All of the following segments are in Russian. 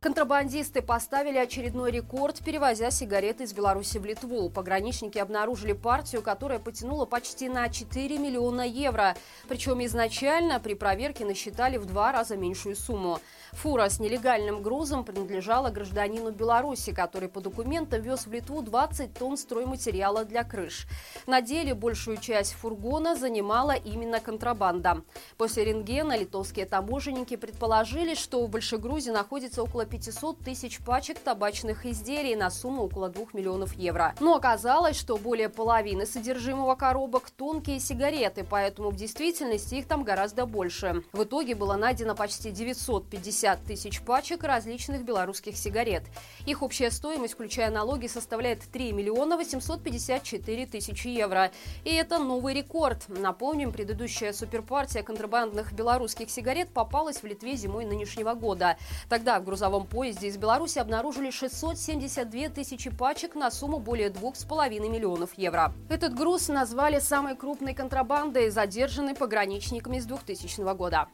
Контрабандисты поставили очередной рекорд, перевозя сигареты из Беларуси в Литву. Пограничники обнаружили партию, которая потянула почти на 4 миллиона евро. Причем изначально при проверке насчитали в два раза меньшую сумму. Фура с нелегальным грузом принадлежала гражданину Беларуси, который по документам вез в Литву 20 тонн стройматериала для крыш. На деле большую часть фургона занимала именно контрабанда. После рентгена литовские таможенники предположили, что в большегрузе находится около 500 тысяч пачек табачных изделий на сумму около 2 миллионов евро. Но оказалось, что более половины содержимого коробок – тонкие сигареты, поэтому в действительности их там гораздо больше. В итоге было найдено почти 950 тысяч пачек различных белорусских сигарет. Их общая стоимость, включая налоги, составляет 3 миллиона 854 тысячи евро. И это новый рекорд. Напомним, предыдущая суперпартия контрабандных белорусских сигарет попалась в Литве зимой нынешнего года. Тогда в грузовом грузовом поезде из Беларуси обнаружили 672 тысячи пачек на сумму более 2,5 миллионов евро. Этот груз назвали самой крупной контрабандой, задержанной пограничниками с 2000 года.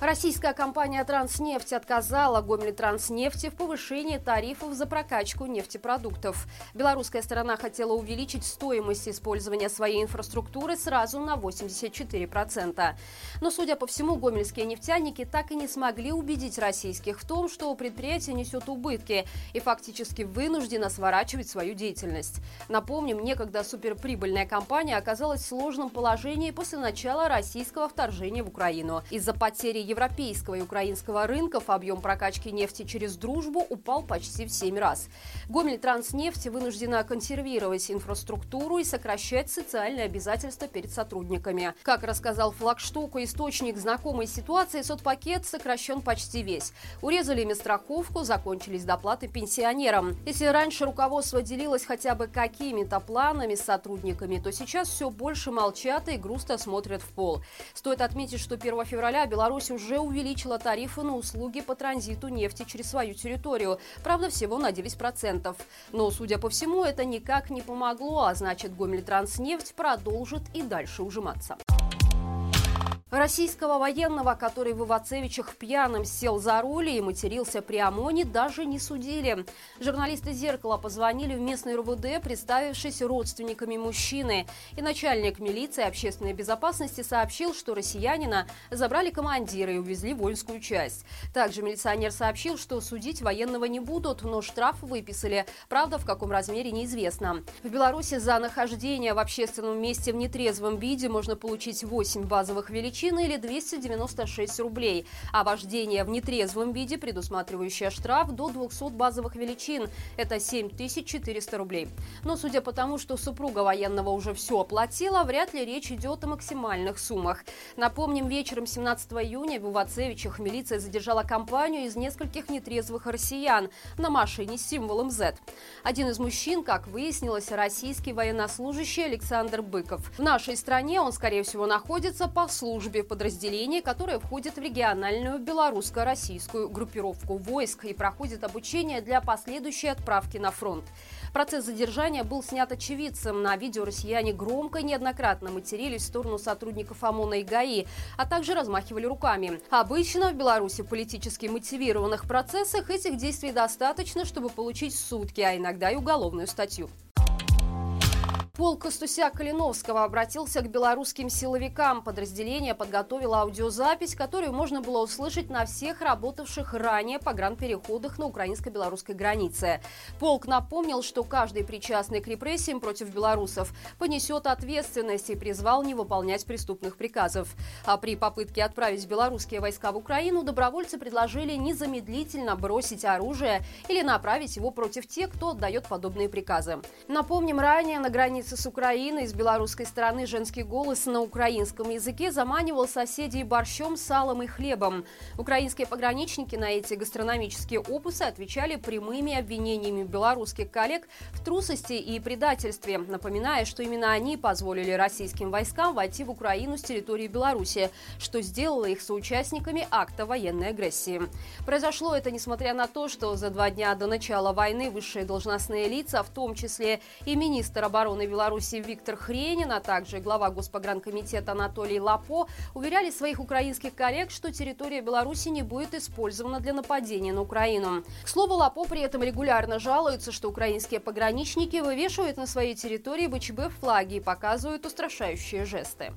Российская компания «Транснефть» отказала Гомельтранснефти в повышении тарифов за прокачку нефтепродуктов. Белорусская сторона хотела увеличить стоимость использования своей инфраструктуры сразу на 84%. Но, судя по всему, гомельские нефтяники так и не смогли убедить российских в том, что предприятие несет убытки и фактически вынуждено сворачивать свою деятельность. Напомним, некогда суперприбыльная компания оказалась в сложном положении после начала российского вторжения в Украину. Из-за потери европейского и украинского рынков объем прокачки нефти через дружбу упал почти в 7 раз. Гомель Транснефть вынуждена консервировать инфраструктуру и сокращать социальные обязательства перед сотрудниками. Как рассказал флагштоку источник знакомой ситуации, соцпакет сокращен почти весь. Урезали медстраховку, закончились доплаты пенсионерам. Если раньше руководство делилось хотя бы какими-то планами с сотрудниками, то сейчас все больше молчат и грустно смотрят в пол. Стоит отметить, что 1 февраля Беларусь уже уже увеличила тарифы на услуги по транзиту нефти через свою территорию. Правда, всего на 9%. Но, судя по всему, это никак не помогло, а значит, Гомельтранснефть продолжит и дальше ужиматься. Российского военного, который в Ивацевичах пьяным сел за руль и матерился при ОМОНе, даже не судили. Журналисты «Зеркала» позвонили в местный РУВД, представившись родственниками мужчины. И начальник милиции общественной безопасности сообщил, что россиянина забрали командира и увезли воинскую часть. Также милиционер сообщил, что судить военного не будут, но штраф выписали. Правда, в каком размере неизвестно. В Беларуси за нахождение в общественном месте в нетрезвом виде можно получить 8 базовых величин величины или 296 рублей, а вождение в нетрезвом виде, предусматривающее штраф до 200 базовых величин, это 7400 рублей. Но судя по тому, что супруга военного уже все оплатила, вряд ли речь идет о максимальных суммах. Напомним, вечером 17 июня в Ивацевичах милиция задержала компанию из нескольких нетрезвых россиян на машине с символом Z. Один из мужчин, как выяснилось, российский военнослужащий Александр Быков. В нашей стране он, скорее всего, находится по службе службе подразделения, которое входит в региональную белорусско-российскую группировку войск и проходит обучение для последующей отправки на фронт. Процесс задержания был снят очевидцем. На видео россияне громко и неоднократно матерились в сторону сотрудников ОМОНа и ГАИ, а также размахивали руками. Обычно в Беларуси в политически мотивированных процессах этих действий достаточно, чтобы получить сутки, а иногда и уголовную статью. Полк Костуся Калиновского обратился к белорусским силовикам. Подразделение подготовило аудиозапись, которую можно было услышать на всех работавших ранее по гран-переходах на украинско-белорусской границе. Полк напомнил, что каждый причастный к репрессиям против белорусов понесет ответственность и призвал не выполнять преступных приказов. А при попытке отправить белорусские войска в Украину добровольцы предложили незамедлительно бросить оружие или направить его против тех, кто отдает подобные приказы. Напомним, ранее на границе границы с Украиной с белорусской стороны женский голос на украинском языке заманивал соседей борщом, салом и хлебом. Украинские пограничники на эти гастрономические опусы отвечали прямыми обвинениями белорусских коллег в трусости и предательстве, напоминая, что именно они позволили российским войскам войти в Украину с территории Беларуси, что сделало их соучастниками акта военной агрессии. Произошло это несмотря на то, что за два дня до начала войны высшие должностные лица, в том числе и министр обороны Беларуси Виктор Хренин, а также глава Госпогранкомитета Анатолий Лапо уверяли своих украинских коллег, что территория Беларуси не будет использована для нападения на Украину. К слову, Лапо при этом регулярно жалуется, что украинские пограничники вывешивают на своей территории ВЧБ флаги и показывают устрашающие жесты.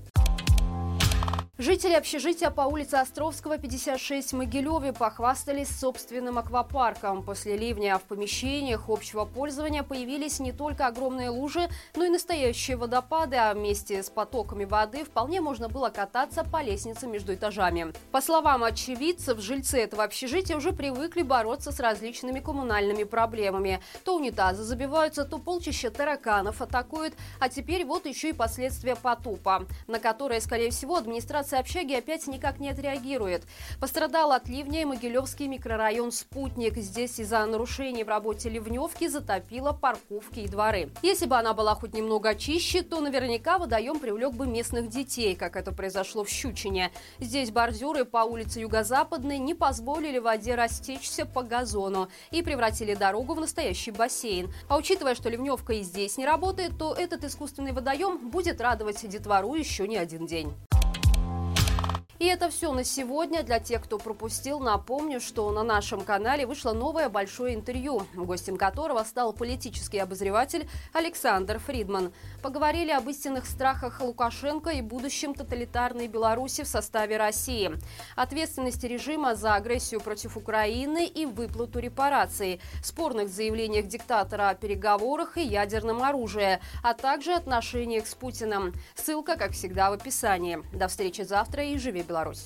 Жители общежития по улице Островского, 56 в Могилеве похвастались собственным аквапарком. После ливня в помещениях общего пользования появились не только огромные лужи, но и настоящие водопады, а вместе с потоками воды вполне можно было кататься по лестнице между этажами. По словам очевидцев, жильцы этого общежития уже привыкли бороться с различными коммунальными проблемами. То унитазы забиваются, то полчища тараканов атакуют, а теперь вот еще и последствия потупа, на которые, скорее всего, администрация администрация общаги опять никак не отреагирует. Пострадал от ливня и Могилевский микрорайон «Спутник». Здесь из-за нарушений в работе ливневки затопило парковки и дворы. Если бы она была хоть немного чище, то наверняка водоем привлек бы местных детей, как это произошло в Щучине. Здесь бордюры по улице Юго-Западной не позволили воде растечься по газону и превратили дорогу в настоящий бассейн. А учитывая, что ливневка и здесь не работает, то этот искусственный водоем будет радовать детвору еще не один день. И это все на сегодня. Для тех, кто пропустил, напомню, что на нашем канале вышло новое большое интервью, гостем которого стал политический обозреватель Александр Фридман. Поговорили об истинных страхах Лукашенко и будущем тоталитарной Беларуси в составе России, ответственности режима за агрессию против Украины и выплату репараций, спорных заявлениях диктатора о переговорах и ядерном оружии, а также отношениях с Путиным. Ссылка, как всегда, в описании. До встречи завтра и живи Беларусь!